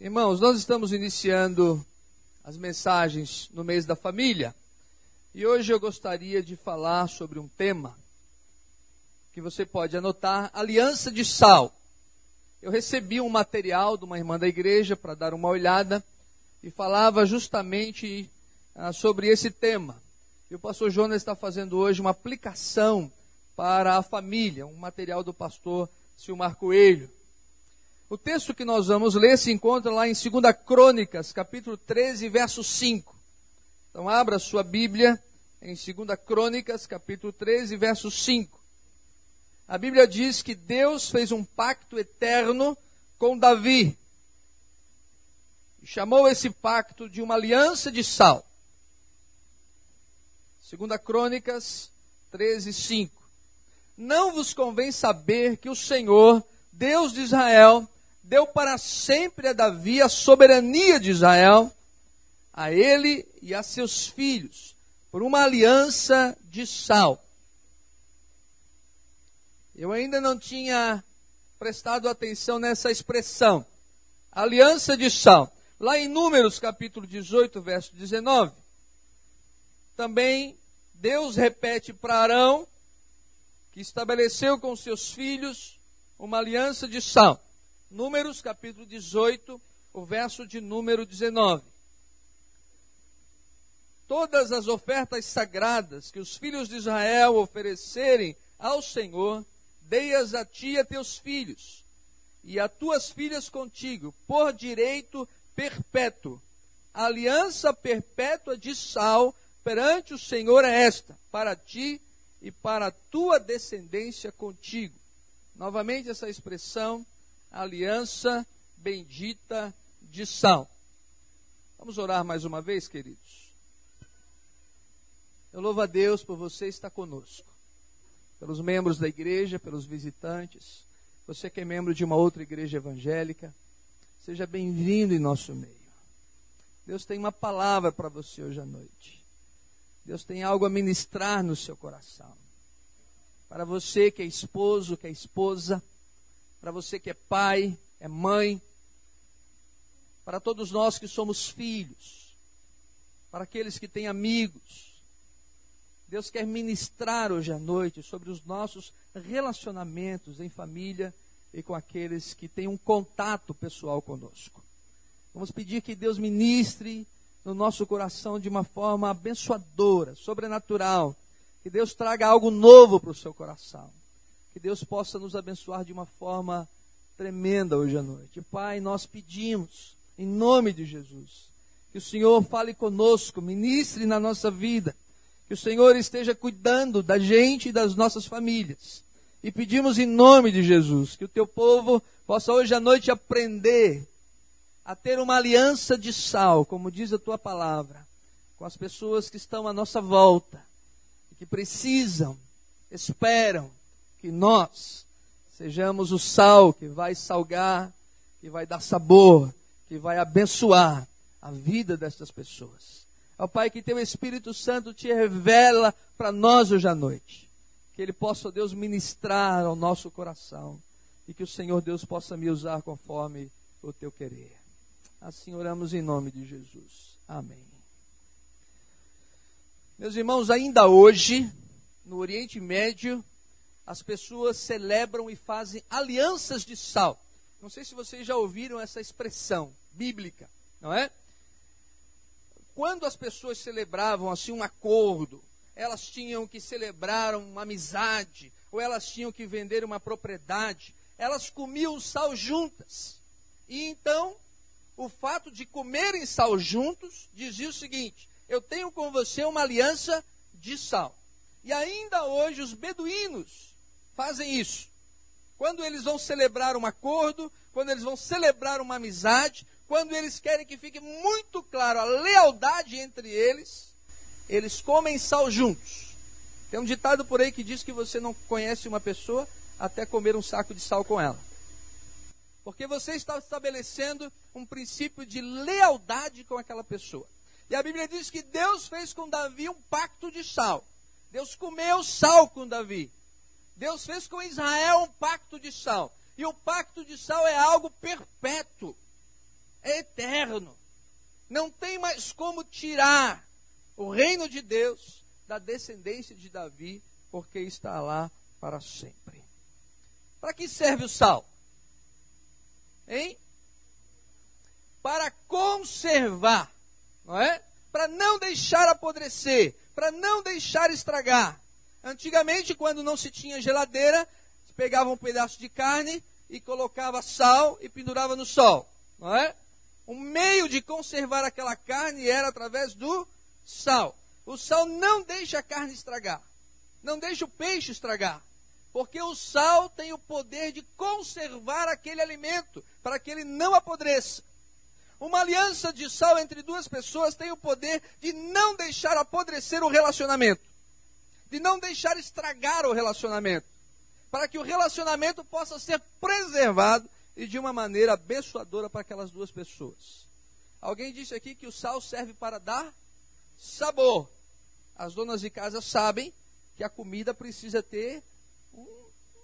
Irmãos, nós estamos iniciando as mensagens no mês da família e hoje eu gostaria de falar sobre um tema que você pode anotar: aliança de sal. Eu recebi um material de uma irmã da igreja para dar uma olhada e falava justamente ah, sobre esse tema. E o pastor Jonas está fazendo hoje uma aplicação para a família, um material do pastor Silmar Coelho. O texto que nós vamos ler se encontra lá em 2 Crônicas, capítulo 13, verso 5. Então abra sua Bíblia em 2 Crônicas, capítulo 13, verso 5. A Bíblia diz que Deus fez um pacto eterno com Davi. E chamou esse pacto de uma aliança de sal. 2 Crônicas 13, 5. Não vos convém saber que o Senhor, Deus de Israel, deu para sempre a Davi a soberania de Israel, a ele e a seus filhos, por uma aliança de sal. Eu ainda não tinha prestado atenção nessa expressão, aliança de sal. Lá em Números capítulo 18, verso 19, também Deus repete para Arão, que estabeleceu com seus filhos uma aliança de sal. Números capítulo 18, o verso de número 19. Todas as ofertas sagradas que os filhos de Israel oferecerem ao Senhor, dei-as a ti e a teus filhos, e a tuas filhas contigo, por direito perpétuo. A aliança perpétua de sal perante o Senhor é esta, para ti e para a tua descendência contigo. Novamente essa expressão aliança bendita de sal. Vamos orar mais uma vez, queridos. Eu louvo a Deus por você estar conosco, pelos membros da igreja, pelos visitantes, você que é membro de uma outra igreja evangélica, seja bem-vindo em nosso meio. Deus tem uma palavra para você hoje à noite. Deus tem algo a ministrar no seu coração. Para você que é esposo, que é esposa, para você que é pai, é mãe, para todos nós que somos filhos, para aqueles que têm amigos. Deus quer ministrar hoje à noite sobre os nossos relacionamentos em família e com aqueles que têm um contato pessoal conosco. Vamos pedir que Deus ministre no nosso coração de uma forma abençoadora, sobrenatural. Que Deus traga algo novo para o seu coração. Que Deus possa nos abençoar de uma forma tremenda hoje à noite. Pai, nós pedimos, em nome de Jesus, que o Senhor fale conosco, ministre na nossa vida, que o Senhor esteja cuidando da gente e das nossas famílias. E pedimos em nome de Jesus que o teu povo possa hoje à noite aprender a ter uma aliança de sal, como diz a tua palavra, com as pessoas que estão à nossa volta, que precisam, esperam que nós sejamos o sal que vai salgar, que vai dar sabor, que vai abençoar a vida destas pessoas. Ó Pai, que teu Espírito Santo te revela para nós hoje à noite. Que ele possa, Deus, ministrar ao nosso coração. E que o Senhor Deus possa me usar conforme o teu querer. Assim oramos em nome de Jesus. Amém. Meus irmãos, ainda hoje, no Oriente Médio, as pessoas celebram e fazem alianças de sal. Não sei se vocês já ouviram essa expressão bíblica, não é? Quando as pessoas celebravam assim um acordo, elas tinham que celebrar uma amizade, ou elas tinham que vender uma propriedade, elas comiam sal juntas. E então, o fato de comerem sal juntos dizia o seguinte: eu tenho com você uma aliança de sal. E ainda hoje os beduínos fazem isso. Quando eles vão celebrar um acordo, quando eles vão celebrar uma amizade, quando eles querem que fique muito claro a lealdade entre eles, eles comem sal juntos. Tem um ditado por aí que diz que você não conhece uma pessoa até comer um saco de sal com ela. Porque você está estabelecendo um princípio de lealdade com aquela pessoa. E a Bíblia diz que Deus fez com Davi um pacto de sal. Deus comeu sal com Davi. Deus fez com Israel um pacto de sal. E o pacto de sal é algo perpétuo. É eterno. Não tem mais como tirar o reino de Deus da descendência de Davi, porque está lá para sempre. Para que serve o sal? Hein? Para conservar, não é? Para não deixar apodrecer, para não deixar estragar. Antigamente, quando não se tinha geladeira, se pegava um pedaço de carne e colocava sal e pendurava no sol, não é? O meio de conservar aquela carne era através do sal. O sal não deixa a carne estragar, não deixa o peixe estragar, porque o sal tem o poder de conservar aquele alimento para que ele não apodreça. Uma aliança de sal entre duas pessoas tem o poder de não deixar apodrecer o relacionamento, de não deixar estragar o relacionamento, para que o relacionamento possa ser preservado e de uma maneira abençoadora para aquelas duas pessoas. Alguém disse aqui que o sal serve para dar sabor. As donas de casa sabem que a comida precisa ter um,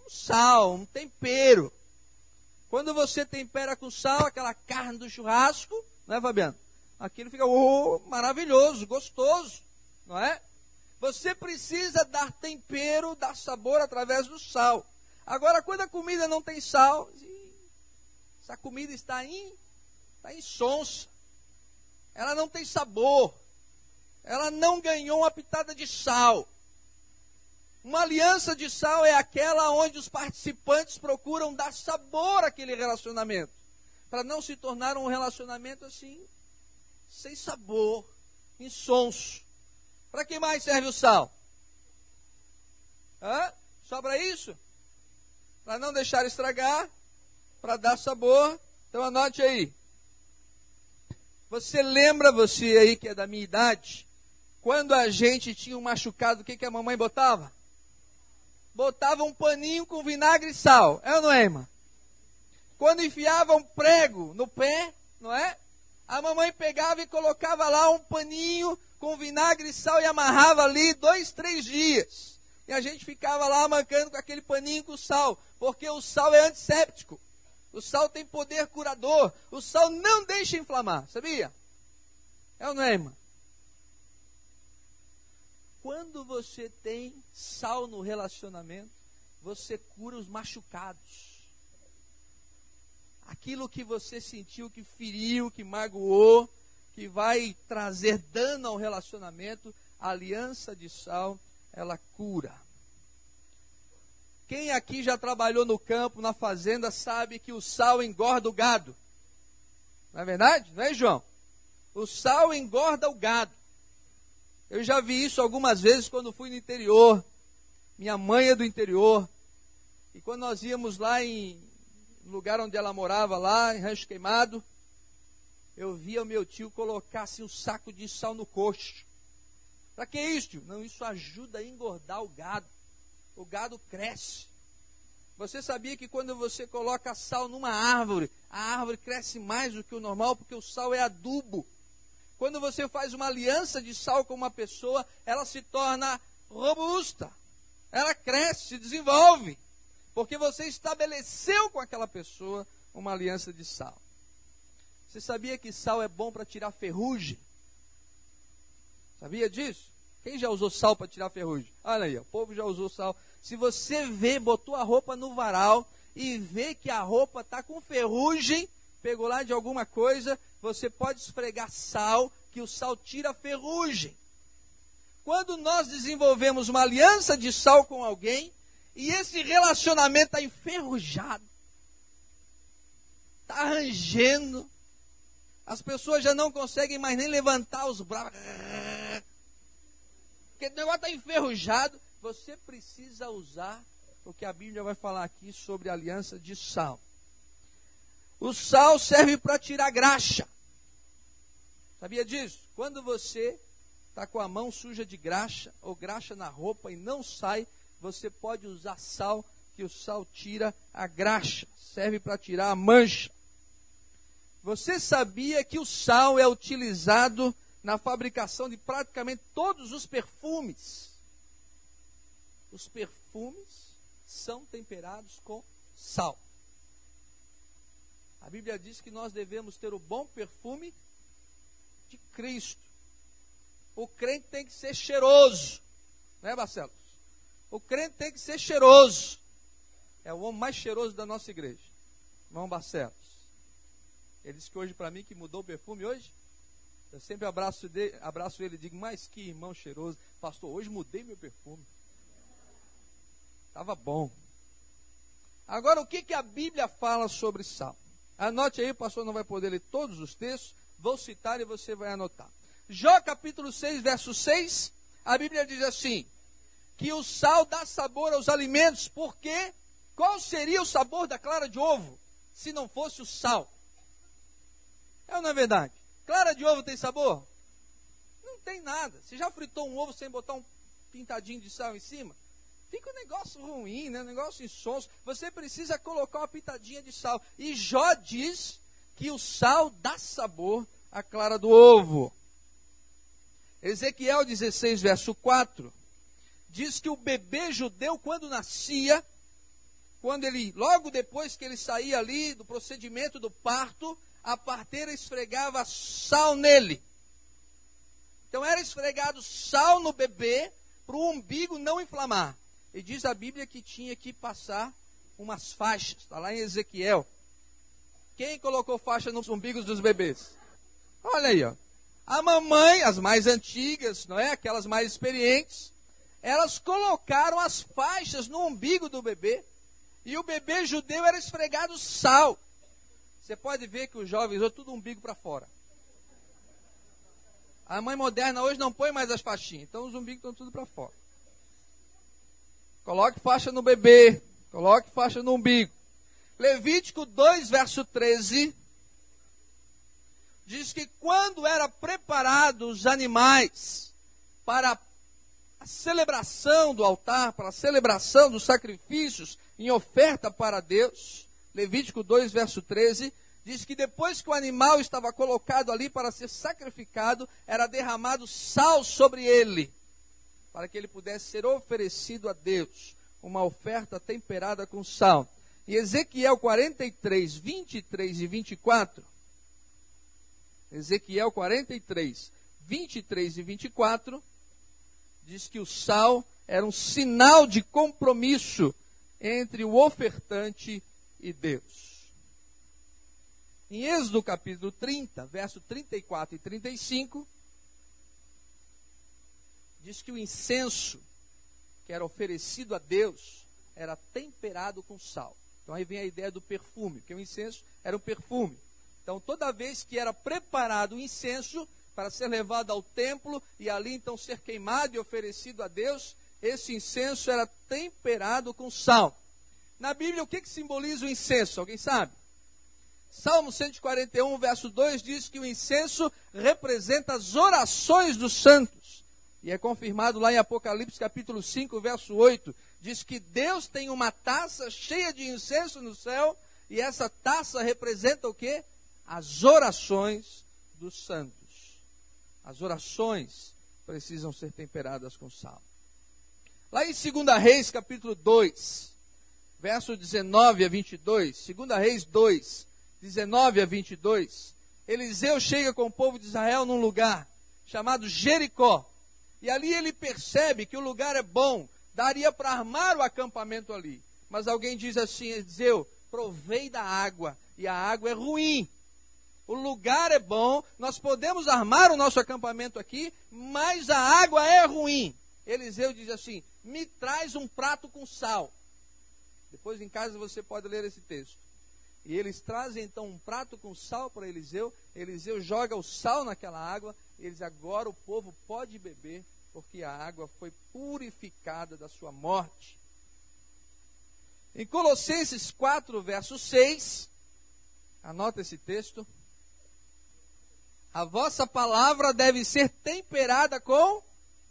sal, um tempero. Quando você tempera com sal aquela carne do churrasco, não é, Fabiano? Aquilo fica oh, maravilhoso, gostoso, não é? Você precisa dar tempero, dar sabor através do sal. Agora, quando a comida não tem sal, essa comida está em, está insonsa. Ela não tem sabor. Ela não ganhou uma pitada de sal. Uma aliança de sal é aquela onde os participantes procuram dar sabor àquele relacionamento, para não se tornar um relacionamento assim, sem sabor, insonso. Para que mais serve o sal? Hã? Só para isso? Para não deixar estragar, para dar sabor. Então anote aí. Você lembra, você aí que é da minha idade, quando a gente tinha um machucado, o que, que a mamãe botava? botava um paninho com vinagre e sal. É ou não é, irmã? Quando enfiava um prego no pé, não é? A mamãe pegava e colocava lá um paninho com vinagre e sal e amarrava ali dois, três dias. E a gente ficava lá mancando com aquele paninho com sal, porque o sal é antisséptico. O sal tem poder curador. O sal não deixa inflamar, sabia? É ou não é, irmã? Quando você tem sal no relacionamento, você cura os machucados. Aquilo que você sentiu que feriu, que magoou, que vai trazer dano ao relacionamento, a aliança de sal, ela cura. Quem aqui já trabalhou no campo, na fazenda, sabe que o sal engorda o gado. Não é verdade? Não é, João? O sal engorda o gado. Eu já vi isso algumas vezes quando fui no interior. Minha mãe é do interior. E quando nós íamos lá em lugar onde ela morava, lá em Rancho Queimado, eu via o meu tio colocar assim um saco de sal no coxo. Para que isso, tio? Não, isso ajuda a engordar o gado. O gado cresce. Você sabia que quando você coloca sal numa árvore, a árvore cresce mais do que o normal, porque o sal é adubo. Quando você faz uma aliança de sal com uma pessoa, ela se torna robusta. Ela cresce, se desenvolve. Porque você estabeleceu com aquela pessoa uma aliança de sal. Você sabia que sal é bom para tirar ferrugem? Sabia disso? Quem já usou sal para tirar ferrugem? Olha aí, o povo já usou sal. Se você vê, botou a roupa no varal e vê que a roupa está com ferrugem, pegou lá de alguma coisa, você pode esfregar sal, que o sal tira a ferrugem. Quando nós desenvolvemos uma aliança de sal com alguém, e esse relacionamento está enferrujado, está rangendo, as pessoas já não conseguem mais nem levantar os braços, porque o negócio está enferrujado, você precisa usar o que a Bíblia vai falar aqui sobre aliança de sal. O sal serve para tirar graxa. Sabia disso? Quando você está com a mão suja de graxa ou graxa na roupa e não sai, você pode usar sal, que o sal tira a graxa, serve para tirar a mancha. Você sabia que o sal é utilizado na fabricação de praticamente todos os perfumes? Os perfumes são temperados com sal. A Bíblia diz que nós devemos ter o bom perfume de Cristo. O crente tem que ser cheiroso, né, Barcelos? O crente tem que ser cheiroso. É o homem mais cheiroso da nossa igreja, irmão Barcelos. Ele disse que hoje para mim que mudou o perfume hoje. Eu sempre abraço, de, abraço ele e digo, mas que irmão cheiroso. Pastor, hoje mudei meu perfume. Estava bom. Agora, o que, que a Bíblia fala sobre sal? Anote aí, o pastor não vai poder ler todos os textos, vou citar e você vai anotar. Jó capítulo 6, verso 6, a Bíblia diz assim: que o sal dá sabor aos alimentos, porque qual seria o sabor da clara de ovo se não fosse o sal? É ou não é verdade? Clara de ovo tem sabor? Não tem nada. Você já fritou um ovo sem botar um pintadinho de sal em cima? Fica um negócio ruim, né? um negócio insonso. Você precisa colocar uma pitadinha de sal. E Jó diz que o sal dá sabor à clara do ovo. Ezequiel 16, verso 4, diz que o bebê judeu, quando nascia, quando ele, logo depois que ele saía ali do procedimento do parto, a parteira esfregava sal nele. Então era esfregado sal no bebê para o umbigo não inflamar. E diz a Bíblia que tinha que passar umas faixas. Está lá em Ezequiel. Quem colocou faixa nos umbigos dos bebês? Olha aí, ó. A mamãe, as mais antigas, não é? Aquelas mais experientes, elas colocaram as faixas no umbigo do bebê. E o bebê judeu era esfregado sal. Você pode ver que os jovens hoje tudo umbigo para fora. A mãe moderna hoje não põe mais as faixinhas, então os umbigos estão tudo para fora. Coloque faixa no bebê, coloque faixa no umbigo. Levítico 2, verso 13, diz que quando era preparado os animais para a celebração do altar, para a celebração dos sacrifícios em oferta para Deus, Levítico 2, verso 13, diz que depois que o animal estava colocado ali para ser sacrificado, era derramado sal sobre ele, para que ele pudesse ser oferecido a Deus, uma oferta temperada com sal. E Ezequiel 43, 23 e 24, Ezequiel 43, 23 e 24, diz que o sal era um sinal de compromisso entre o ofertante e Deus. Em Êxodo capítulo 30, verso 34 e 35, diz que o incenso que era oferecido a Deus era temperado com sal. Então aí vem a ideia do perfume, que o incenso era um perfume. Então toda vez que era preparado o incenso para ser levado ao templo e ali então ser queimado e oferecido a Deus, esse incenso era temperado com sal. Na Bíblia, o que, que simboliza o incenso? Alguém sabe? Salmo 141, verso 2 diz que o incenso representa as orações dos santos. E é confirmado lá em Apocalipse capítulo 5, verso 8. Diz que Deus tem uma taça cheia de incenso no céu, e essa taça representa o que? As orações dos santos. As orações precisam ser temperadas com sal. Lá em 2 Reis, capítulo 2, verso 19 a 22, 2 Reis 2, 19 a 22, Eliseu chega com o povo de Israel num lugar chamado Jericó. E ali ele percebe que o lugar é bom, daria para armar o acampamento ali. Mas alguém diz assim: Eliseu, provei da água, e a água é ruim. O lugar é bom, nós podemos armar o nosso acampamento aqui, mas a água é ruim. Eliseu diz assim: me traz um prato com sal. Depois em casa você pode ler esse texto. E eles trazem então um prato com sal para Eliseu. Eliseu joga o sal naquela água. Eles agora o povo pode beber, porque a água foi purificada da sua morte. Em Colossenses 4, verso 6, anota esse texto. A vossa palavra deve ser temperada com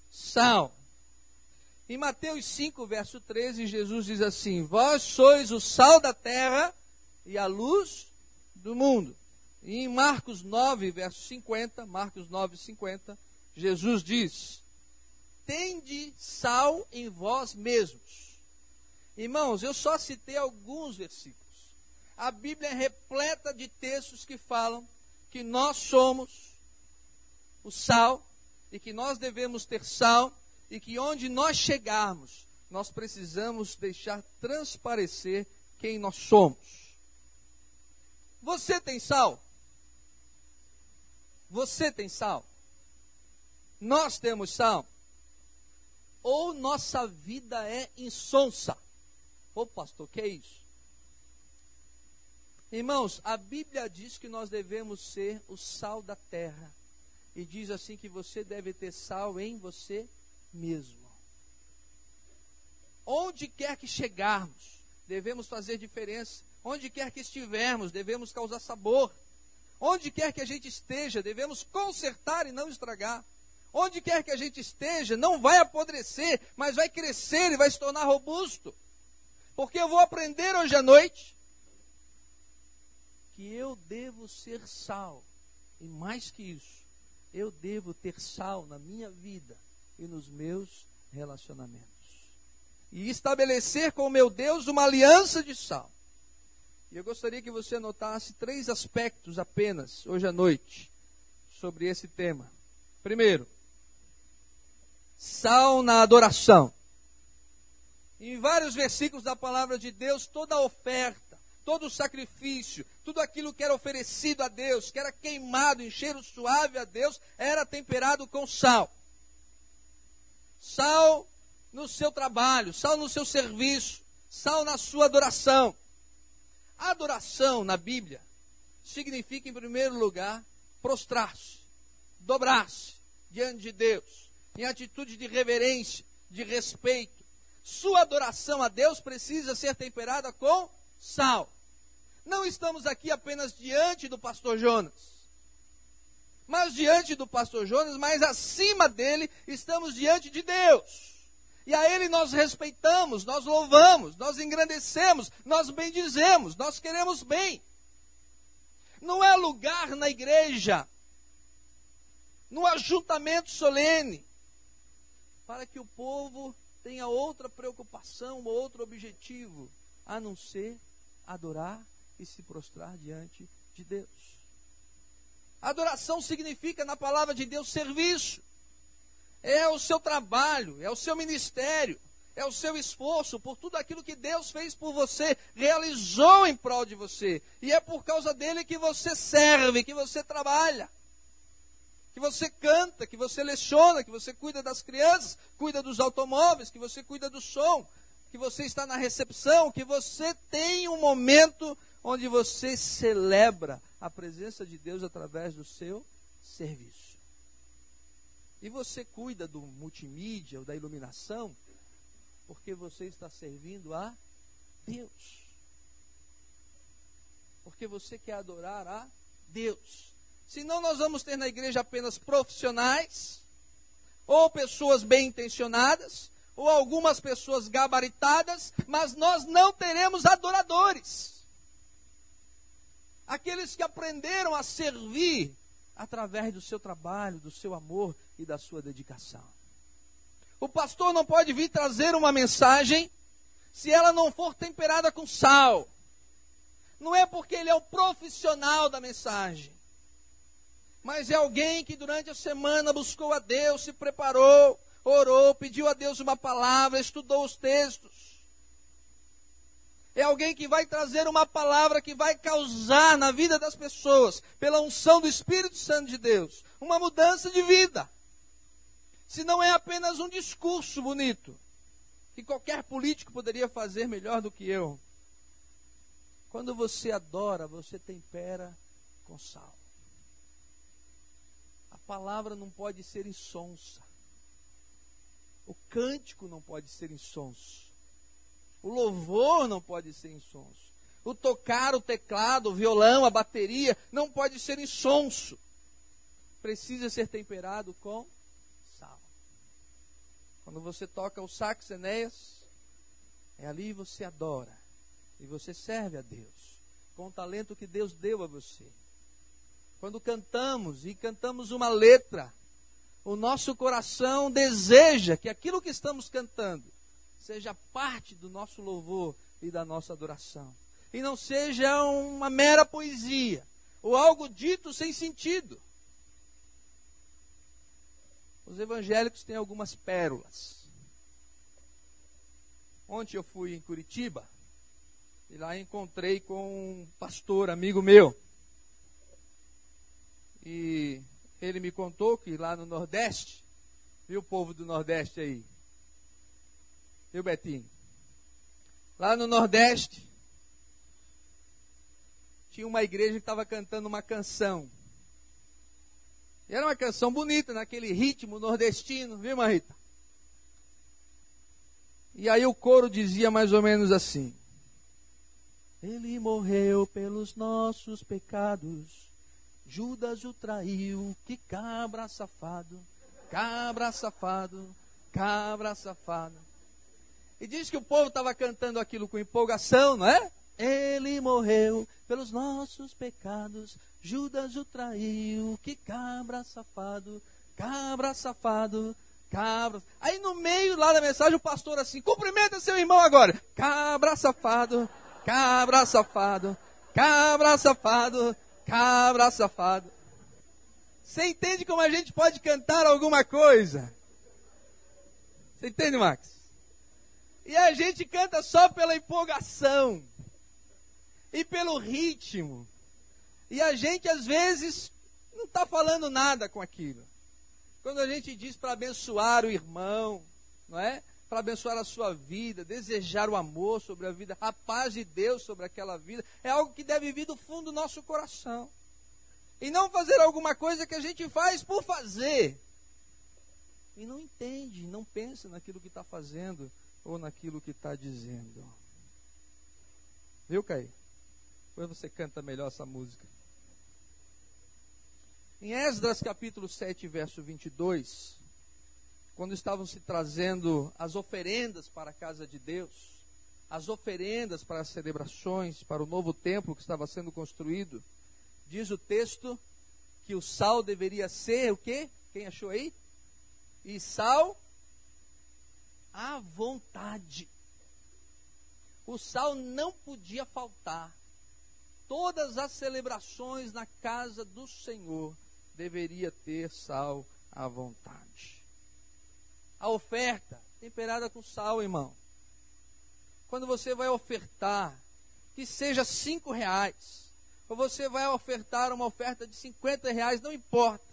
sal em Mateus 5, verso 13, Jesus diz assim: Vós sois o sal da terra e a luz do mundo. E em Marcos 9, verso 50, Marcos 9, 50, Jesus diz: Tende sal em vós mesmos. Irmãos, eu só citei alguns versículos. A Bíblia é repleta de textos que falam que nós somos o sal e que nós devemos ter sal e que onde nós chegarmos, nós precisamos deixar transparecer quem nós somos. Você tem sal? Você tem sal? Nós temos sal? Ou nossa vida é insonsa? Ô pastor, que é isso? Irmãos, a Bíblia diz que nós devemos ser o sal da terra. E diz assim que você deve ter sal em você mesmo. Onde quer que chegarmos, devemos fazer diferença. Onde quer que estivermos, devemos causar sabor. Onde quer que a gente esteja, devemos consertar e não estragar. Onde quer que a gente esteja, não vai apodrecer, mas vai crescer e vai se tornar robusto. Porque eu vou aprender hoje à noite que eu devo ser sal. E mais que isso, eu devo ter sal na minha vida e nos meus relacionamentos. E estabelecer com o meu Deus uma aliança de sal. E eu gostaria que você anotasse três aspectos apenas, hoje à noite, sobre esse tema. Primeiro, sal na adoração. Em vários versículos da palavra de Deus, toda oferta, todo sacrifício, tudo aquilo que era oferecido a Deus, que era queimado em cheiro suave a Deus, era temperado com sal. Sal no seu trabalho, sal no seu serviço, sal na sua adoração. Adoração na Bíblia significa, em primeiro lugar, prostrar-se, dobrar-se diante de Deus, em atitude de reverência, de respeito. Sua adoração a Deus precisa ser temperada com sal. Não estamos aqui apenas diante do pastor Jonas, mas diante do pastor Jonas, mas acima dele estamos diante de Deus. E a Ele nós respeitamos, nós louvamos, nós engrandecemos, nós bendizemos, nós queremos bem. Não é lugar na igreja, no ajuntamento solene, para que o povo tenha outra preocupação, outro objetivo, a não ser adorar e se prostrar diante de Deus. Adoração significa, na palavra de Deus, serviço é o seu trabalho, é o seu ministério, é o seu esforço por tudo aquilo que Deus fez por você, realizou em prol de você. E é por causa dele que você serve, que você trabalha, que você canta, que você leciona, que você cuida das crianças, cuida dos automóveis, que você cuida do som, que você está na recepção, que você tem um momento onde você celebra a presença de Deus através do seu serviço. E você cuida do multimídia ou da iluminação porque você está servindo a Deus. Porque você quer adorar a Deus. Senão nós vamos ter na igreja apenas profissionais, ou pessoas bem intencionadas, ou algumas pessoas gabaritadas, mas nós não teremos adoradores. Aqueles que aprenderam a servir através do seu trabalho, do seu amor e da sua dedicação. O pastor não pode vir trazer uma mensagem se ela não for temperada com sal. Não é porque ele é o profissional da mensagem, mas é alguém que durante a semana buscou a Deus, se preparou, orou, pediu a Deus uma palavra, estudou os textos é alguém que vai trazer uma palavra que vai causar na vida das pessoas, pela unção do Espírito Santo de Deus, uma mudança de vida. Se não é apenas um discurso bonito, que qualquer político poderia fazer melhor do que eu. Quando você adora, você tempera com sal. A palavra não pode ser insonsa. O cântico não pode ser insonso. O louvor não pode ser insonso. O tocar o teclado, o violão, a bateria, não pode ser insonso. Precisa ser temperado com sal. Quando você toca o sax, Enéas, é ali você adora. E você serve a Deus. Com o talento que Deus deu a você. Quando cantamos e cantamos uma letra, o nosso coração deseja que aquilo que estamos cantando seja parte do nosso louvor e da nossa adoração. e não seja uma mera poesia ou algo dito sem sentido. Os evangélicos têm algumas pérolas. Ontem eu fui em Curitiba e lá encontrei com um pastor amigo meu. E ele me contou que lá no Nordeste, viu o povo do Nordeste aí? Viu, Betinho? Lá no Nordeste, tinha uma igreja que estava cantando uma canção. E era uma canção bonita, naquele ritmo nordestino, viu, Marita? E aí o coro dizia mais ou menos assim: Ele morreu pelos nossos pecados, Judas o traiu, que cabra safado, cabra safado, cabra safado. E diz que o povo estava cantando aquilo com empolgação, não é? Ele morreu pelos nossos pecados, Judas o traiu, que cabra safado, cabra safado, cabra. Aí no meio lá da mensagem o pastor assim, cumprimenta seu irmão agora, cabra safado, cabra safado, cabra safado, cabra safado. Você entende como a gente pode cantar alguma coisa? Você entende, Max? E a gente canta só pela empolgação e pelo ritmo. E a gente, às vezes, não está falando nada com aquilo. Quando a gente diz para abençoar o irmão, não é? Para abençoar a sua vida, desejar o amor sobre a vida, a paz de Deus sobre aquela vida, é algo que deve vir do fundo do nosso coração. E não fazer alguma coisa que a gente faz por fazer. E não entende, não pensa naquilo que está fazendo ou naquilo que está dizendo. Viu, Caí? Depois você canta melhor essa música. Em Esdras capítulo 7, verso 22, quando estavam se trazendo as oferendas para a casa de Deus, as oferendas para as celebrações, para o novo templo que estava sendo construído, diz o texto que o sal deveria ser o quê? Quem achou aí? E sal à vontade. O sal não podia faltar todas as celebrações na casa do Senhor deveria ter sal à vontade. A oferta temperada com sal, irmão. Quando você vai ofertar, que seja cinco reais, ou você vai ofertar uma oferta de 50 reais, não importa.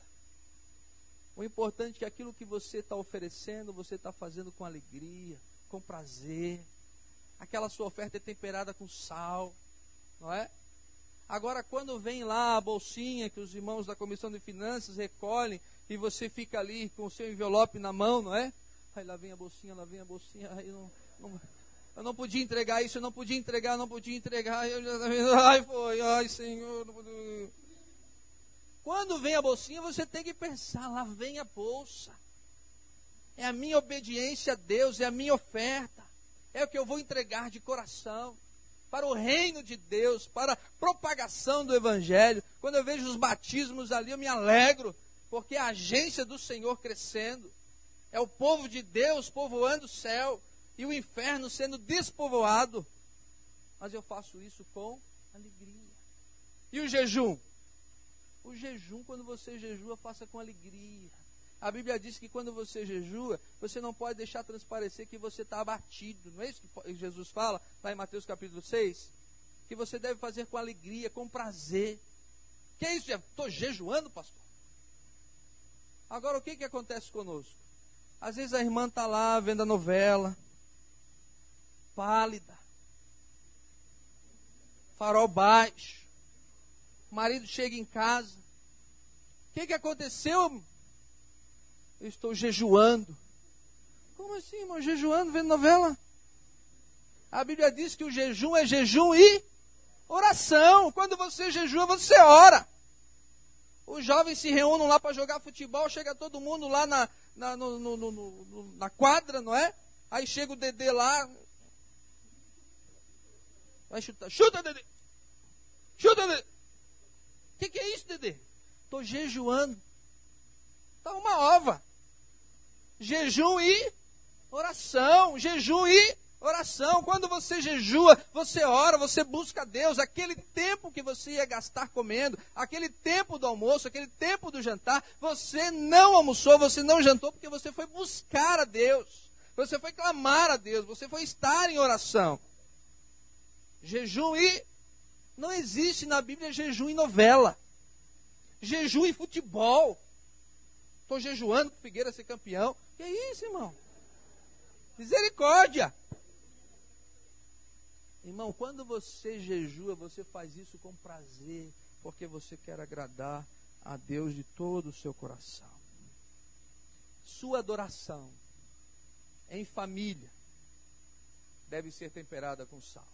O importante é que aquilo que você está oferecendo, você está fazendo com alegria, com prazer. Aquela sua oferta é temperada com sal, não é? Agora, quando vem lá a bolsinha que os irmãos da Comissão de Finanças recolhem e você fica ali com o seu envelope na mão, não é? Aí lá vem a bolsinha, lá vem a bolsinha, aí não, não, eu não podia entregar isso, eu não podia entregar, eu não podia entregar, eu já, ai foi, ai Senhor, não podia. Quando vem a bolsinha, você tem que pensar, lá vem a bolsa. É a minha obediência a Deus, é a minha oferta. É o que eu vou entregar de coração para o reino de Deus, para a propagação do Evangelho. Quando eu vejo os batismos ali, eu me alegro, porque é a agência do Senhor crescendo. É o povo de Deus povoando o céu e o inferno sendo despovoado. Mas eu faço isso com alegria. E o jejum? O jejum, quando você jejua, faça com alegria. A Bíblia diz que quando você jejua, você não pode deixar transparecer que você está abatido. Não é isso que Jesus fala lá em Mateus capítulo 6? Que você deve fazer com alegria, com prazer. Que é isso? Estou jejuando, pastor. Agora, o que, que acontece conosco? Às vezes a irmã está lá vendo a novela, pálida, farol baixo, o marido chega em casa. O que, que aconteceu? Eu estou jejuando. Como assim, irmão? Jejuando, vendo novela? A Bíblia diz que o jejum é jejum e oração. Quando você jejua, você ora. Os jovens se reúnem lá para jogar futebol, chega todo mundo lá na, na, no, no, no, na quadra, não é? Aí chega o Dedê lá. Vai chutar. Chuta, Dedê! Chuta, Dedê! Que, que é isso, Dedê? Estou jejuando. Está uma ova jejum e oração, jejum e Oração, quando você jejua, você ora, você busca Deus. Aquele tempo que você ia gastar comendo, aquele tempo do almoço, aquele tempo do jantar, você não almoçou, você não jantou, porque você foi buscar a Deus. Você foi clamar a Deus, você foi estar em oração. Jejum e. Não existe na Bíblia jejum e novela. Jejum e futebol. Estou jejuando para o Figueira ser campeão. Que isso, irmão? Misericórdia! Irmão, quando você jejua, você faz isso com prazer, porque você quer agradar a Deus de todo o seu coração. Sua adoração em família deve ser temperada com sal.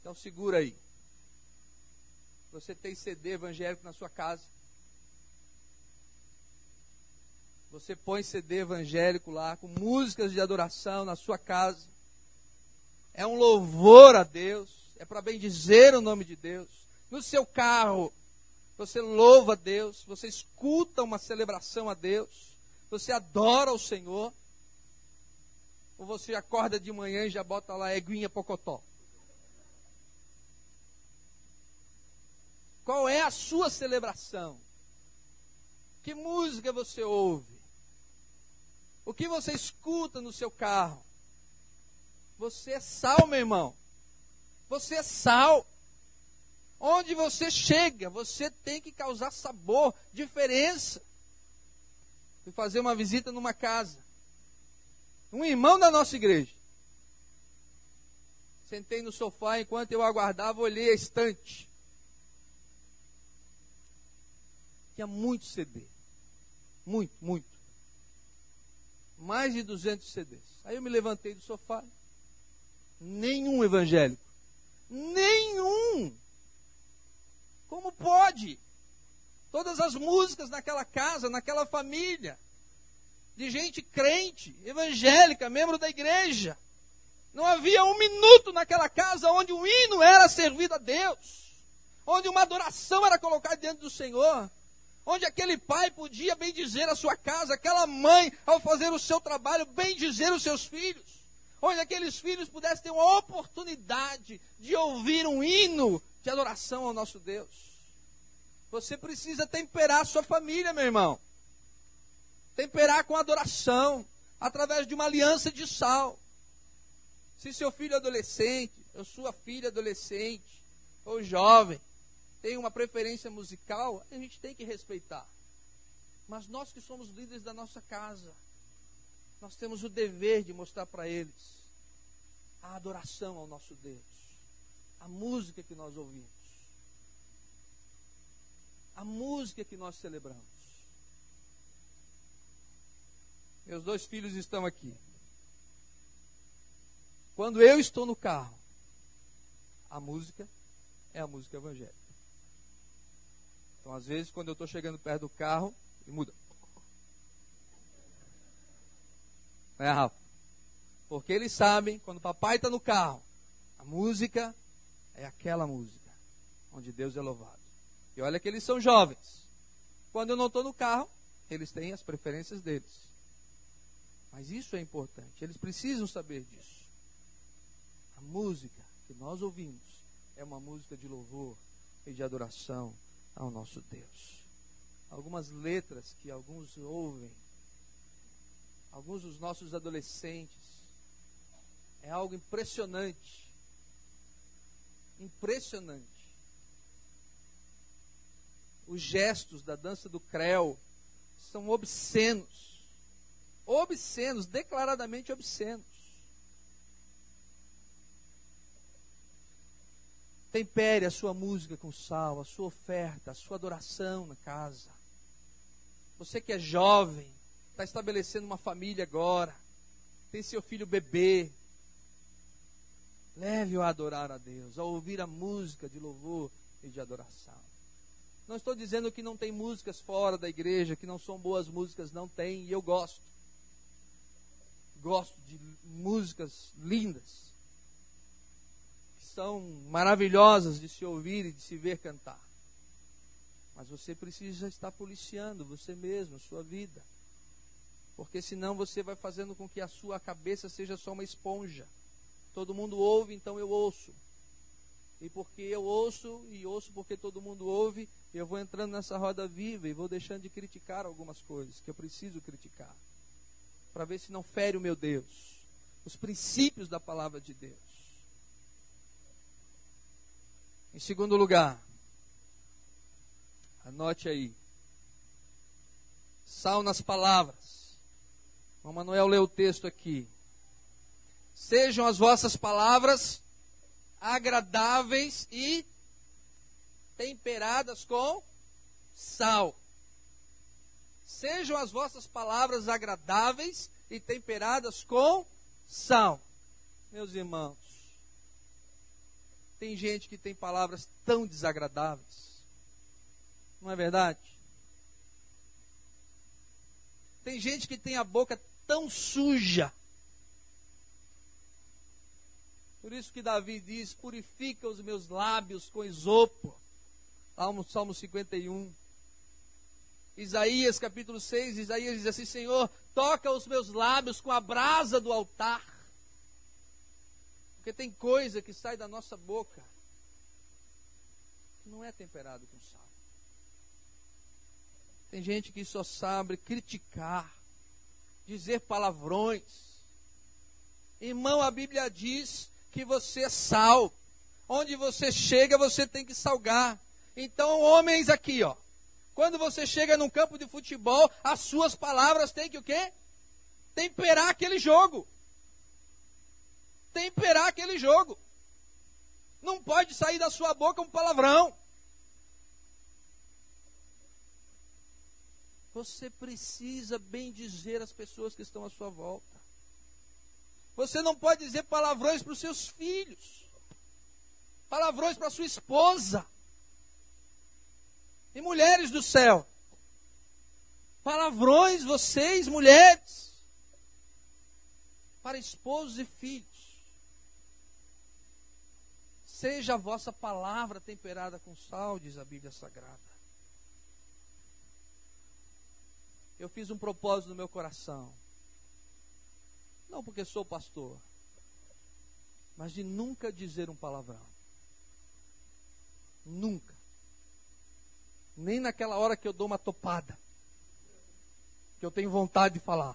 Então segura aí. Você tem CD evangélico na sua casa? Você põe CD evangélico lá com músicas de adoração na sua casa é um louvor a Deus, é para bendizer o nome de Deus. No seu carro, você louva a Deus, você escuta uma celebração a Deus, você adora o Senhor. Ou você acorda de manhã e já bota lá eguinha pocotó. Qual é a sua celebração? Que música você ouve? O que você escuta no seu carro? Você é sal, meu irmão. Você é sal. Onde você chega, você tem que causar sabor, diferença. Fui fazer uma visita numa casa. Um irmão da nossa igreja. Sentei no sofá enquanto eu aguardava, olhei a estante. Tinha muito CD. Muito, muito. Mais de 200 CDs. Aí eu me levantei do sofá, Nenhum evangélico. Nenhum. Como pode? Todas as músicas naquela casa, naquela família, de gente crente, evangélica, membro da igreja. Não havia um minuto naquela casa onde o hino era servido a Deus, onde uma adoração era colocada diante do Senhor, onde aquele pai podia bem dizer a sua casa, aquela mãe, ao fazer o seu trabalho, bem dizer os seus filhos onde aqueles filhos pudessem ter uma oportunidade de ouvir um hino de adoração ao nosso Deus. Você precisa temperar sua família, meu irmão. Temperar com adoração, através de uma aliança de sal. Se seu filho é adolescente, ou sua filha adolescente, ou jovem, tem uma preferência musical, a gente tem que respeitar. Mas nós que somos líderes da nossa casa, nós temos o dever de mostrar para eles a adoração ao nosso Deus, a música que nós ouvimos, a música que nós celebramos. Meus dois filhos estão aqui. Quando eu estou no carro, a música é a música evangélica. Então, às vezes, quando eu estou chegando perto do carro, ele muda. É, Rafa? Porque eles sabem, quando o papai está no carro, a música é aquela música, onde Deus é louvado. E olha que eles são jovens. Quando eu não estou no carro, eles têm as preferências deles. Mas isso é importante, eles precisam saber disso. A música que nós ouvimos é uma música de louvor e de adoração ao nosso Deus. Algumas letras que alguns ouvem alguns dos nossos adolescentes. É algo impressionante. Impressionante. Os gestos da dança do creu são obscenos. Obscenos, declaradamente obscenos. Tempere a sua música com sal, a sua oferta, a sua adoração na casa. Você que é jovem, está estabelecendo uma família agora, tem seu filho bebê, leve-o a adorar a Deus, a ouvir a música de louvor e de adoração. Não estou dizendo que não tem músicas fora da igreja, que não são boas músicas, não tem, e eu gosto. Gosto de músicas lindas, são maravilhosas de se ouvir e de se ver cantar. Mas você precisa estar policiando você mesmo, sua vida. Porque senão você vai fazendo com que a sua cabeça seja só uma esponja. Todo mundo ouve, então eu ouço. E porque eu ouço e ouço porque todo mundo ouve, eu vou entrando nessa roda viva e vou deixando de criticar algumas coisas que eu preciso criticar. Para ver se não fere o meu Deus. Os princípios da palavra de Deus. Em segundo lugar, anote aí. Sal nas palavras. O Manuel lê o texto aqui. Sejam as vossas palavras agradáveis e temperadas com sal. Sejam as vossas palavras agradáveis e temperadas com sal. Meus irmãos, tem gente que tem palavras tão desagradáveis. Não é verdade? Tem gente que tem a boca tão suja por isso que Davi diz: purifica os meus lábios com isopo. Salmo, Salmo 51. Isaías capítulo 6, Isaías diz assim: Senhor, toca os meus lábios com a brasa do altar. Porque tem coisa que sai da nossa boca que não é temperado com sal. Tem gente que só sabe criticar, dizer palavrões. Irmão, a Bíblia diz que você é sal. Onde você chega, você tem que salgar. Então, homens aqui, ó. Quando você chega num campo de futebol, as suas palavras têm que o quê? Temperar aquele jogo. Temperar aquele jogo. Não pode sair da sua boca um palavrão. Você precisa bem dizer às pessoas que estão à sua volta. Você não pode dizer palavrões para os seus filhos, palavrões para sua esposa. E mulheres do céu, palavrões, vocês, mulheres, para esposos e filhos. Seja a vossa palavra temperada com sal, diz a Bíblia Sagrada. Eu fiz um propósito no meu coração. Não porque sou pastor, mas de nunca dizer um palavrão. Nunca. Nem naquela hora que eu dou uma topada, que eu tenho vontade de falar.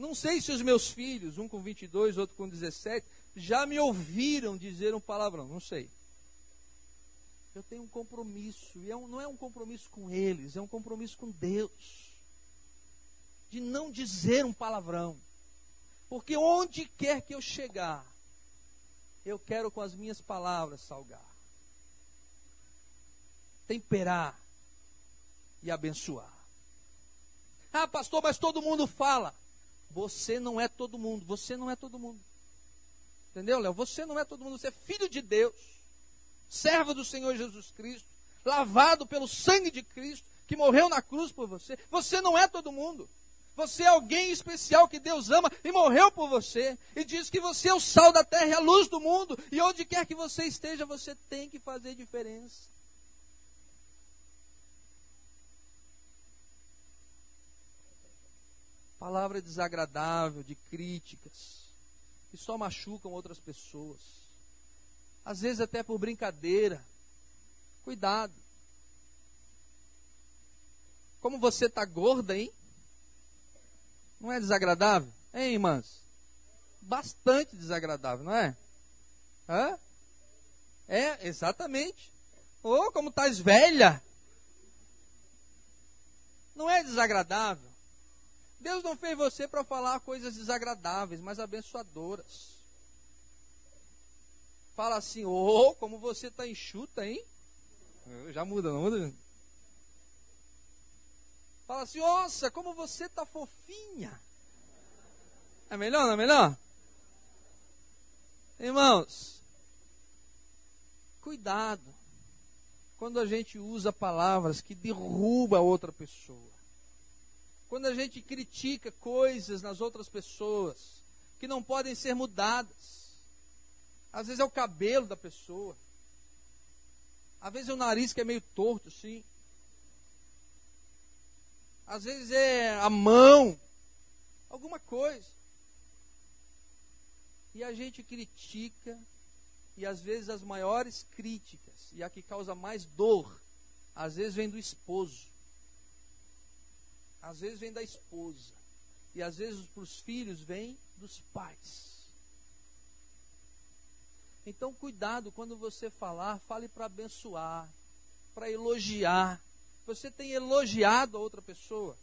Não sei se os meus filhos, um com 22, outro com 17, já me ouviram dizer um palavrão, não sei. Eu tenho um compromisso, e é um, não é um compromisso com eles, é um compromisso com Deus de não dizer um palavrão. Porque onde quer que eu chegar, eu quero com as minhas palavras salgar, temperar e abençoar. Ah, pastor, mas todo mundo fala. Você não é todo mundo, você não é todo mundo. Entendeu, Léo? Você não é todo mundo, você é filho de Deus, servo do Senhor Jesus Cristo, lavado pelo sangue de Cristo, que morreu na cruz por você. Você não é todo mundo. Você é alguém especial que Deus ama e morreu por você. E diz que você é o sal da terra e a luz do mundo. E onde quer que você esteja, você tem que fazer diferença. Palavra desagradável, de críticas, que só machucam outras pessoas. Às vezes até por brincadeira. Cuidado. Como você está gorda, hein? Não é desagradável? Hein, irmãs? Bastante desagradável, não é? Hã? É, exatamente. Oh, como estás velha. Não é desagradável. Deus não fez você para falar coisas desagradáveis, mas abençoadoras. Fala assim, oh, como você está enxuta, hein? Já muda, não muda? Fala assim, nossa, como você tá fofinha. É melhor, não é melhor? Irmãos, cuidado quando a gente usa palavras que derrubam a outra pessoa. Quando a gente critica coisas nas outras pessoas que não podem ser mudadas. Às vezes é o cabelo da pessoa. Às vezes é o nariz que é meio torto, sim às vezes é a mão, alguma coisa. E a gente critica, e às vezes as maiores críticas, e a que causa mais dor, às vezes vem do esposo. Às vezes vem da esposa. E às vezes para os filhos vem dos pais. Então, cuidado quando você falar, fale para abençoar, para elogiar. Você tem elogiado a outra pessoa.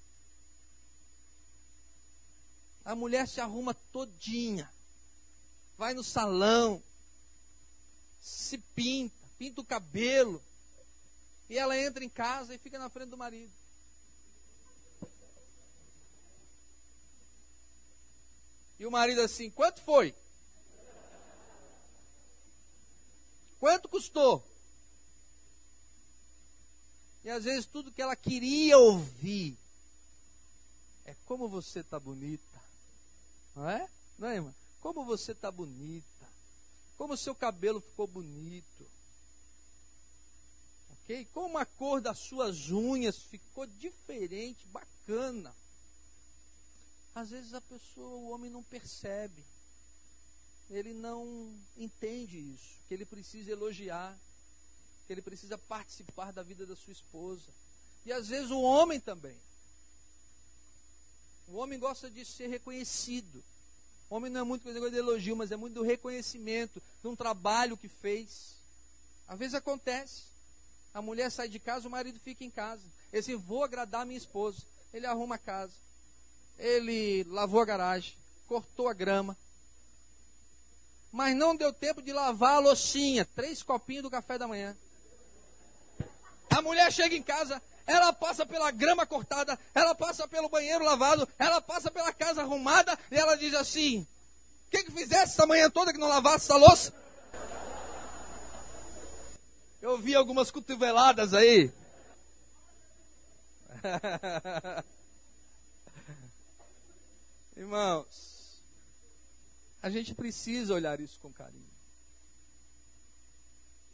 A mulher se arruma todinha, vai no salão, se pinta, pinta o cabelo, e ela entra em casa e fica na frente do marido. E o marido assim, quanto foi? Quanto custou? E às vezes tudo que ela queria ouvir é como você está bonita. Não é? Não é, irmã? Como você está bonita. Como o seu cabelo ficou bonito. Ok? Como a cor das suas unhas ficou diferente, bacana. Às vezes a pessoa, o homem não percebe ele não entende isso, que ele precisa elogiar, que ele precisa participar da vida da sua esposa. E às vezes o homem também. O homem gosta de ser reconhecido. O homem não é muito coisa de elogio, mas é muito do reconhecimento de um trabalho que fez. Às vezes acontece. A mulher sai de casa, o marido fica em casa. Ele assim, vou agradar a minha esposa. Ele arruma a casa. Ele lavou a garagem, cortou a grama, mas não deu tempo de lavar a loucinha, três copinhos do café da manhã. A mulher chega em casa, ela passa pela grama cortada, ela passa pelo banheiro lavado, ela passa pela casa arrumada e ela diz assim: O que, que fizesse essa manhã toda que não lavasse essa louça? Eu vi algumas cotoveladas aí. Irmãos, a gente precisa olhar isso com carinho.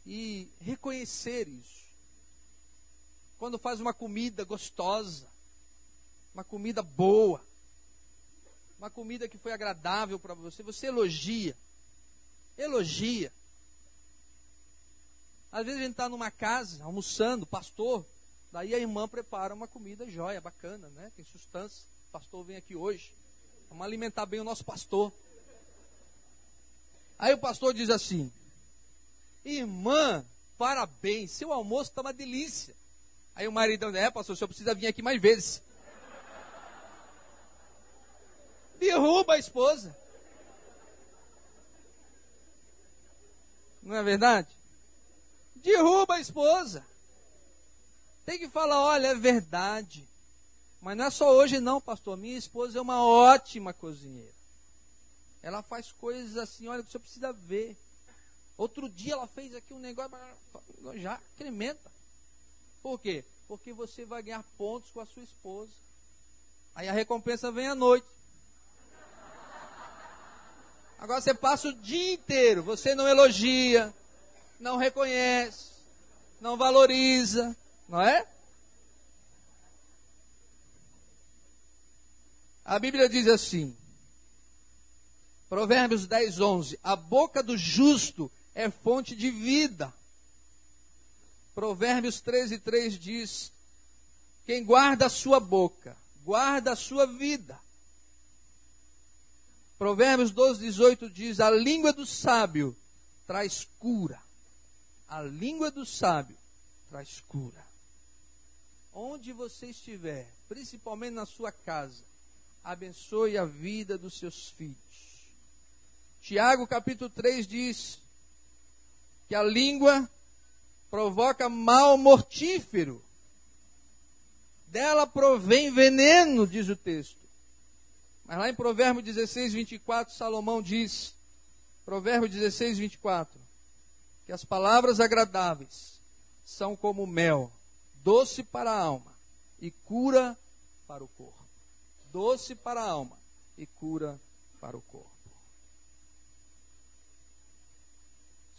E reconhecer isso. Quando faz uma comida gostosa, uma comida boa, uma comida que foi agradável para você, você elogia. Elogia. Às vezes a gente está numa casa, almoçando, pastor, daí a irmã prepara uma comida jóia, bacana, né? Tem substância. O pastor vem aqui hoje. Vamos alimentar bem o nosso pastor. Aí o pastor diz assim: Irmã, parabéns, seu almoço está uma delícia. Aí o maridão, é, pastor, o senhor precisa vir aqui mais vezes. Derruba a esposa. Não é verdade? Derruba a esposa. Tem que falar, olha, é verdade. Mas não é só hoje não, pastor. Minha esposa é uma ótima cozinheira. Ela faz coisas assim, olha, que você precisa ver. Outro dia ela fez aqui um negócio, já incrementa. Por quê? Porque você vai ganhar pontos com a sua esposa. Aí a recompensa vem à noite. Agora você passa o dia inteiro, você não elogia, não reconhece, não valoriza, não é? A Bíblia diz assim: Provérbios 10, 11. A boca do justo é fonte de vida. Provérbios 13, 3 diz: Quem guarda a sua boca, guarda a sua vida. Provérbios 12, 18 diz: A língua do sábio traz cura. A língua do sábio traz cura. Onde você estiver, principalmente na sua casa, abençoe a vida dos seus filhos. Tiago capítulo 3 diz que a língua provoca mal mortífero. Dela provém veneno, diz o texto. Mas lá em Provérbio 16, 24, Salomão diz, Provérbio 16, 24, que as palavras agradáveis são como mel, doce para a alma e cura para o corpo doce para a alma e cura para o corpo.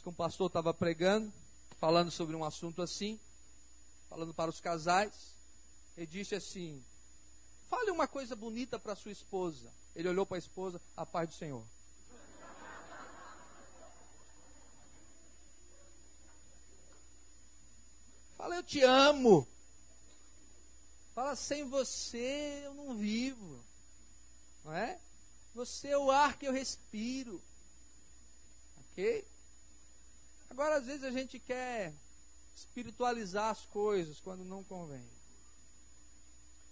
Um pastor estava pregando, falando sobre um assunto assim, falando para os casais, e disse assim: Fale uma coisa bonita para sua esposa. Ele olhou para a esposa, a paz do Senhor. Falei, eu te amo. Fala, sem você eu não vivo. Não é? Você é o ar que eu respiro. Ok? Agora, às vezes, a gente quer espiritualizar as coisas quando não convém.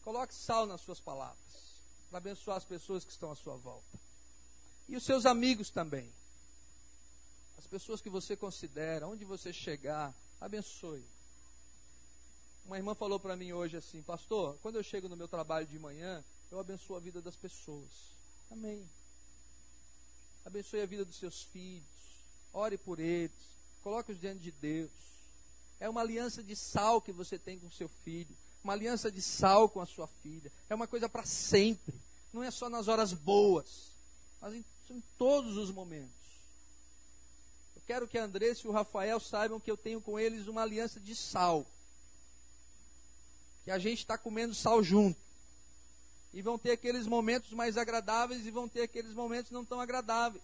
Coloque sal nas suas palavras, para abençoar as pessoas que estão à sua volta. E os seus amigos também. As pessoas que você considera, onde você chegar, abençoe. Uma irmã falou para mim hoje assim, pastor, quando eu chego no meu trabalho de manhã, eu abençoo a vida das pessoas. Amém. Abençoe a vida dos seus filhos. Ore por eles. Coloque-os diante de Deus. É uma aliança de sal que você tem com seu filho. Uma aliança de sal com a sua filha. É uma coisa para sempre. Não é só nas horas boas, mas em, em todos os momentos. Eu quero que a Andressa e o Rafael saibam que eu tenho com eles uma aliança de sal que a gente está comendo sal junto. E vão ter aqueles momentos mais agradáveis e vão ter aqueles momentos não tão agradáveis.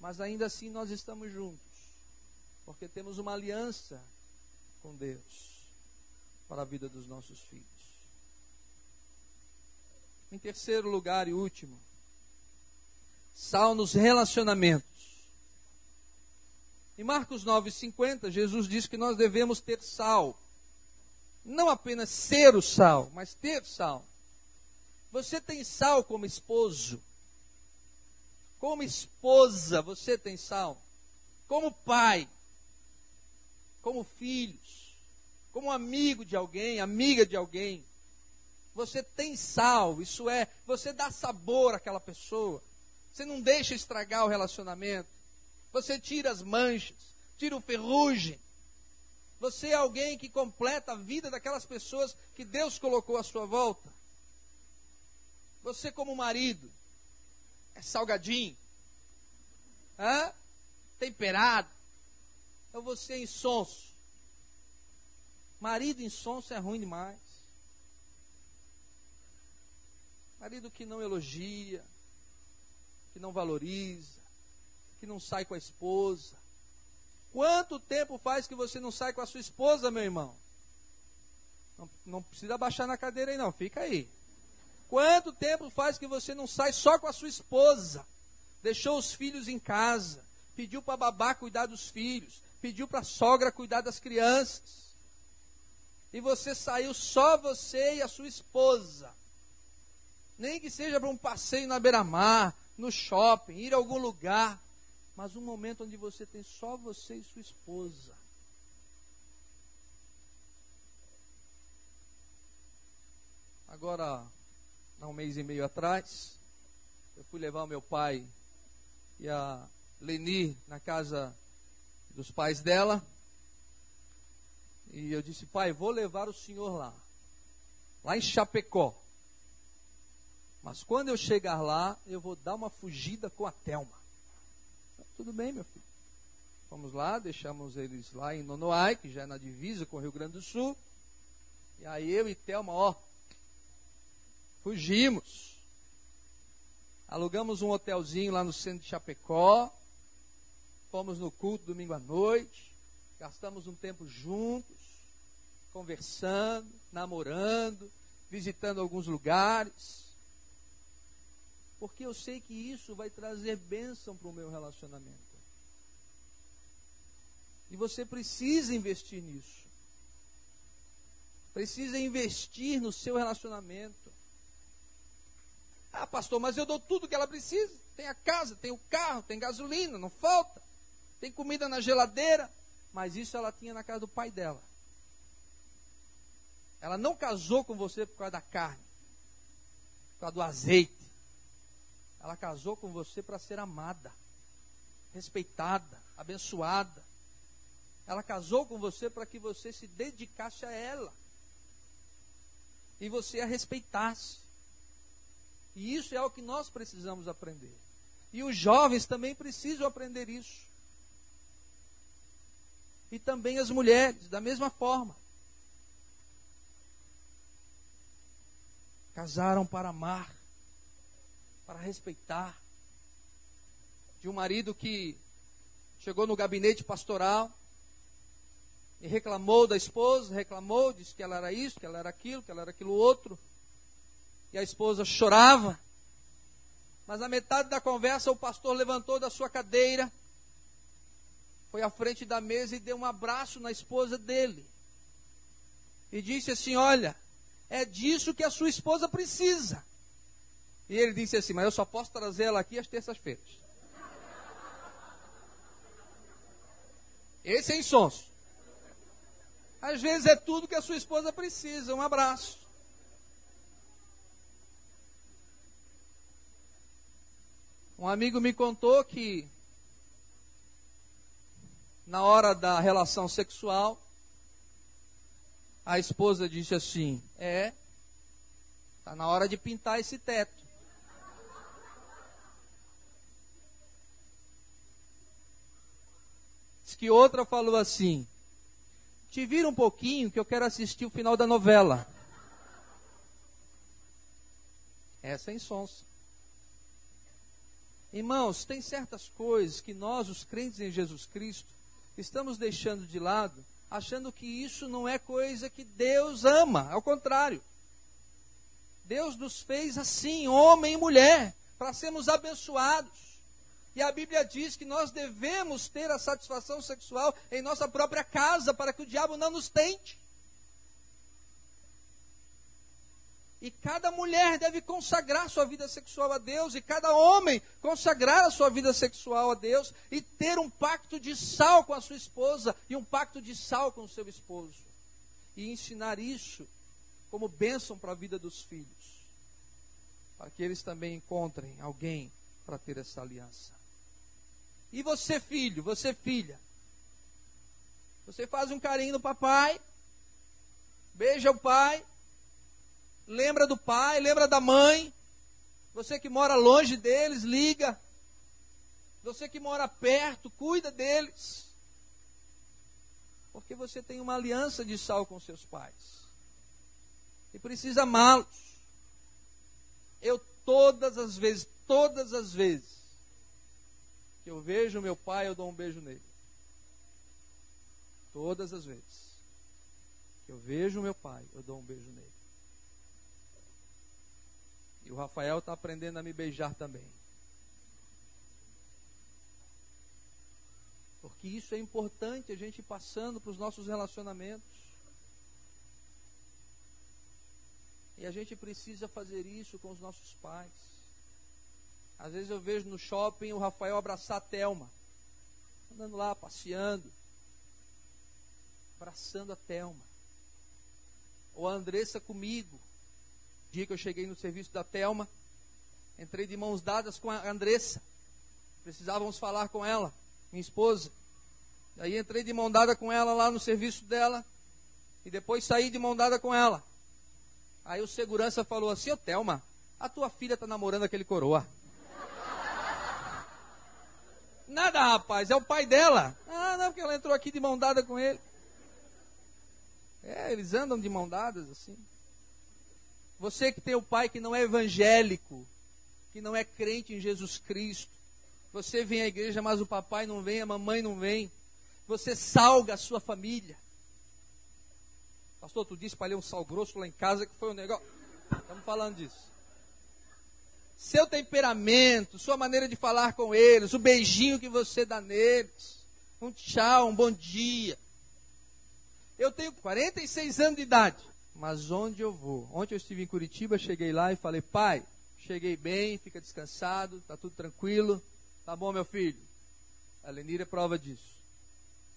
Mas ainda assim nós estamos juntos. Porque temos uma aliança com Deus para a vida dos nossos filhos. Em terceiro lugar e último, sal nos relacionamentos. Em Marcos 9,50, Jesus diz que nós devemos ter sal não apenas ser o sal, mas ter sal. Você tem sal como esposo. Como esposa, você tem sal. Como pai. Como filhos. Como amigo de alguém, amiga de alguém. Você tem sal, isso é, você dá sabor àquela pessoa. Você não deixa estragar o relacionamento. Você tira as manchas, tira o ferrugem. Você é alguém que completa a vida daquelas pessoas que Deus colocou à sua volta. Você, como marido, é salgadinho, Hã? temperado, ou você é insonso. Marido insonso é ruim demais. Marido que não elogia, que não valoriza, que não sai com a esposa, Quanto tempo faz que você não sai com a sua esposa, meu irmão? Não, não precisa baixar na cadeira aí, não, fica aí. Quanto tempo faz que você não sai só com a sua esposa? Deixou os filhos em casa, pediu para babá cuidar dos filhos, pediu para a sogra cuidar das crianças. E você saiu só você e a sua esposa. Nem que seja para um passeio na beira-mar, no shopping, ir a algum lugar mas um momento onde você tem só você e sua esposa. Agora, há um mês e meio atrás, eu fui levar o meu pai e a Leni na casa dos pais dela. E eu disse, pai, vou levar o senhor lá, lá em Chapecó. Mas quando eu chegar lá, eu vou dar uma fugida com a Telma. Tudo bem, meu filho. Fomos lá, deixamos eles lá em Nonoai, que já é na divisa com o Rio Grande do Sul. E aí eu e Thelma, ó, fugimos. Alugamos um hotelzinho lá no centro de Chapecó. Fomos no culto domingo à noite. Gastamos um tempo juntos, conversando, namorando, visitando alguns lugares porque eu sei que isso vai trazer bênção para o meu relacionamento. E você precisa investir nisso. Precisa investir no seu relacionamento. Ah, pastor, mas eu dou tudo que ela precisa. Tem a casa, tem o carro, tem gasolina, não falta. Tem comida na geladeira. Mas isso ela tinha na casa do pai dela. Ela não casou com você por causa da carne, por causa do azeite ela casou com você para ser amada, respeitada, abençoada. Ela casou com você para que você se dedicasse a ela. E você a respeitasse. E isso é o que nós precisamos aprender. E os jovens também precisam aprender isso. E também as mulheres, da mesma forma. Casaram para amar respeitar. De um marido que chegou no gabinete pastoral E reclamou da esposa, reclamou, disse que ela era isso, que ela era aquilo, que ela era aquilo outro. E a esposa chorava. Mas na metade da conversa o pastor levantou da sua cadeira, foi à frente da mesa e deu um abraço na esposa dele. E disse assim: Olha, é disso que a sua esposa precisa. E ele disse assim: Mas eu só posso trazer ela aqui às terças-feiras. Esse é insonso. Às vezes é tudo que a sua esposa precisa, um abraço. Um amigo me contou que na hora da relação sexual, a esposa disse assim: É, está na hora de pintar esse teto. Diz que outra falou assim: Te vira um pouquinho que eu quero assistir o final da novela. Essa é insonsa. Irmãos, tem certas coisas que nós, os crentes em Jesus Cristo, estamos deixando de lado, achando que isso não é coisa que Deus ama. Ao contrário. Deus nos fez assim, homem e mulher, para sermos abençoados. E a Bíblia diz que nós devemos ter a satisfação sexual em nossa própria casa, para que o diabo não nos tente. E cada mulher deve consagrar sua vida sexual a Deus, e cada homem consagrar a sua vida sexual a Deus, e ter um pacto de sal com a sua esposa e um pacto de sal com o seu esposo. E ensinar isso como bênção para a vida dos filhos, para que eles também encontrem alguém para ter essa aliança. E você, filho, você, filha, você faz um carinho no papai, beija o pai, lembra do pai, lembra da mãe. Você que mora longe deles, liga. Você que mora perto, cuida deles. Porque você tem uma aliança de sal com seus pais. E precisa amá-los. Eu todas as vezes, todas as vezes, que eu vejo meu pai, eu dou um beijo nele. Todas as vezes que eu vejo meu pai, eu dou um beijo nele. E o Rafael está aprendendo a me beijar também. Porque isso é importante a gente ir passando para os nossos relacionamentos. E a gente precisa fazer isso com os nossos pais. Às vezes eu vejo no shopping o Rafael abraçar a Thelma. Andando lá, passeando. Abraçando a Thelma. Ou a Andressa comigo. Dia que eu cheguei no serviço da Thelma, entrei de mãos dadas com a Andressa. Precisávamos falar com ela, minha esposa. Aí entrei de mão dada com ela lá no serviço dela. E depois saí de mão dada com ela. Aí o segurança falou assim: Ô Thelma, a tua filha está namorando aquele coroa. Nada, rapaz, é o pai dela. Ah, não, porque ela entrou aqui de mão dada com ele. É, eles andam de mão dadas assim. Você que tem o pai que não é evangélico, que não é crente em Jesus Cristo. Você vem à igreja, mas o papai não vem, a mamãe não vem. Você salga a sua família. Pastor, tu disse para ler um sal grosso lá em casa que foi um negócio. Estamos falando disso seu temperamento, sua maneira de falar com eles, o beijinho que você dá neles, um tchau, um bom dia. Eu tenho 46 anos de idade, mas onde eu vou? Ontem eu estive em Curitiba, cheguei lá e falei, pai, cheguei bem, fica descansado, está tudo tranquilo, tá bom, meu filho? A Lenira é prova disso.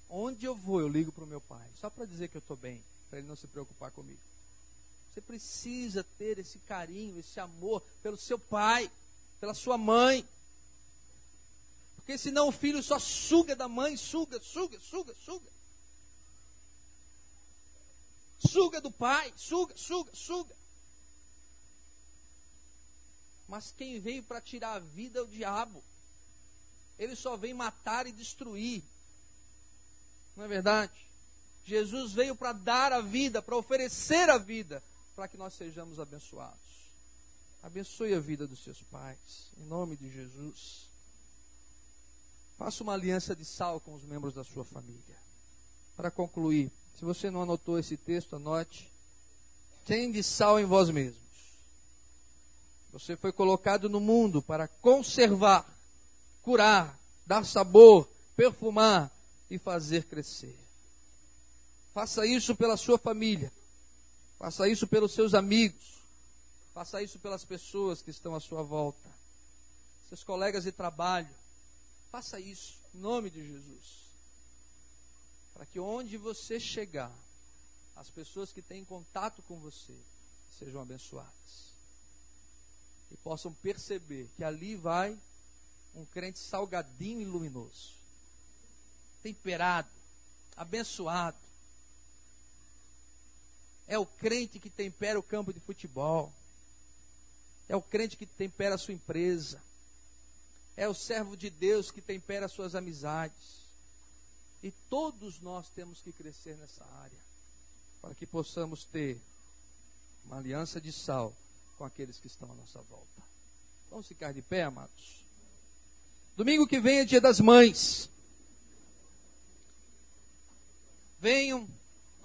Onde eu vou, eu ligo para o meu pai, só para dizer que eu estou bem, para ele não se preocupar comigo. Você precisa ter esse carinho, esse amor pelo seu pai, pela sua mãe. Porque senão o filho só suga da mãe, suga, suga, suga, suga. Suga do pai, suga, suga, suga. Mas quem veio para tirar a vida é o diabo. Ele só vem matar e destruir. Não é verdade? Jesus veio para dar a vida, para oferecer a vida para que nós sejamos abençoados. Abençoe a vida dos seus pais, em nome de Jesus. Faça uma aliança de sal com os membros da sua família. para concluir, se você não anotou esse texto, anote. Tende sal em vós mesmos. Você foi colocado no mundo para conservar, curar, dar sabor, perfumar e fazer crescer. Faça isso pela sua família. Faça isso pelos seus amigos. Faça isso pelas pessoas que estão à sua volta. Seus colegas de trabalho. Faça isso em nome de Jesus. Para que onde você chegar, as pessoas que têm contato com você sejam abençoadas. E possam perceber que ali vai um crente salgadinho e luminoso, temperado, abençoado. É o crente que tempera o campo de futebol. É o crente que tempera a sua empresa. É o servo de Deus que tempera as suas amizades. E todos nós temos que crescer nessa área, para que possamos ter uma aliança de sal com aqueles que estão à nossa volta. Vamos ficar de pé, amados? Domingo que vem é dia das mães. Venham,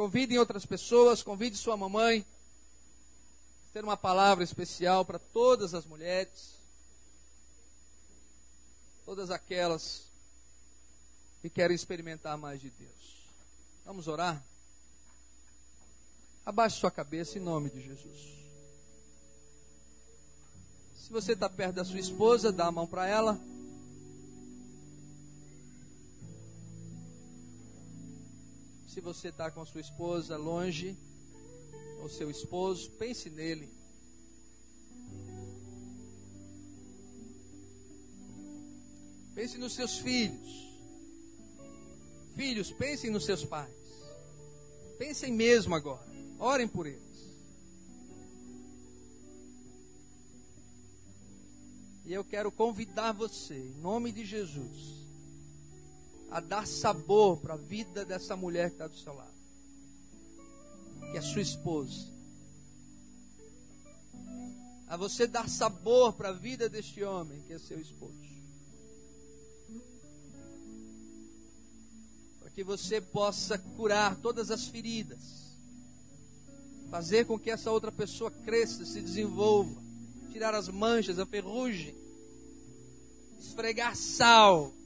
convidem outras pessoas, convide sua mamãe. Ter uma palavra especial para todas as mulheres, todas aquelas e querem experimentar mais de Deus. Vamos orar? Abaixe sua cabeça em nome de Jesus. Se você está perto da sua esposa, dá a mão para ela. Se você está com a sua esposa longe, ou seu esposo, pense nele. Pense nos seus filhos. Filhos, pensem nos seus pais. Pensem mesmo agora. Orem por eles. E eu quero convidar você, em nome de Jesus, a dar sabor para a vida dessa mulher que está do seu lado, que é sua esposa. A você dar sabor para a vida deste homem, que é seu esposo. que você possa curar todas as feridas, fazer com que essa outra pessoa cresça, se desenvolva, tirar as manchas, a ferrugem, esfregar sal, para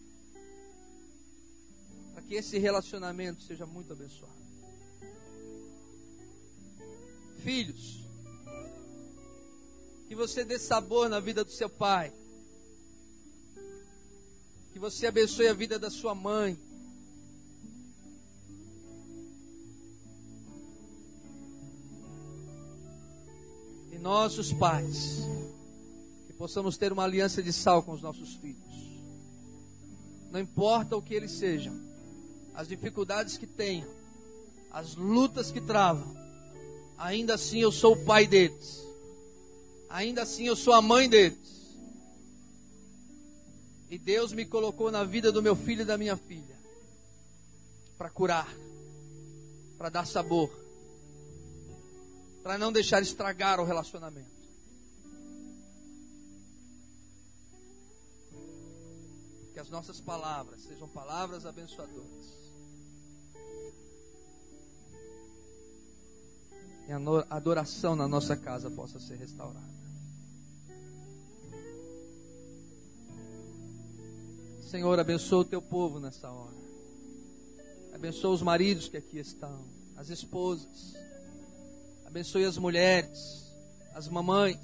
que esse relacionamento seja muito abençoado. Filhos, que você dê sabor na vida do seu pai, que você abençoe a vida da sua mãe, nós, os pais, que possamos ter uma aliança de sal com os nossos filhos. Não importa o que eles sejam, as dificuldades que tenham, as lutas que travam, ainda assim eu sou o pai deles. Ainda assim eu sou a mãe deles. E Deus me colocou na vida do meu filho e da minha filha para curar, para dar sabor para não deixar estragar o relacionamento. Que as nossas palavras sejam palavras abençoadoras. E a adoração na nossa casa possa ser restaurada. Senhor, abençoa o teu povo nessa hora. Abençoa os maridos que aqui estão, as esposas. Abençoe as mulheres, as mamães.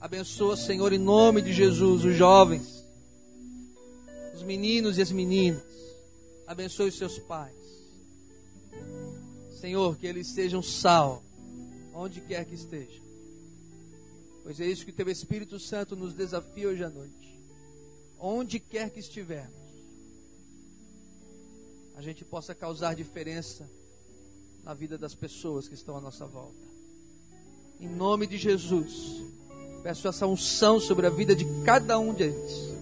Abençoa, Senhor, em nome de Jesus, os jovens, os meninos e as meninas. Abençoe os seus pais. Senhor, que eles sejam sal, onde quer que estejam. Pois é isso que o Teu Espírito Santo nos desafia hoje à noite. Onde quer que estivermos, a gente possa causar diferença na vida das pessoas que estão à nossa volta. Em nome de Jesus, peço essa unção sobre a vida de cada um deles,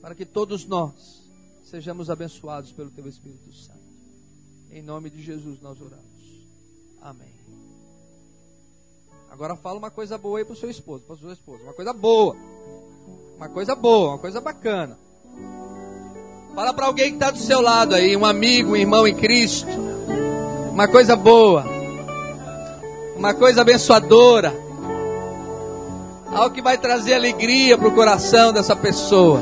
para que todos nós sejamos abençoados pelo Teu Espírito Santo. Em nome de Jesus nós oramos. Amém. Agora fala uma coisa boa aí para o seu esposo, para sua esposa. Uma coisa boa. Uma coisa boa, uma coisa bacana. Fala para alguém que está do seu lado aí, um amigo, um irmão em Cristo. Uma coisa boa. Uma coisa abençoadora. Algo que vai trazer alegria para o coração dessa pessoa.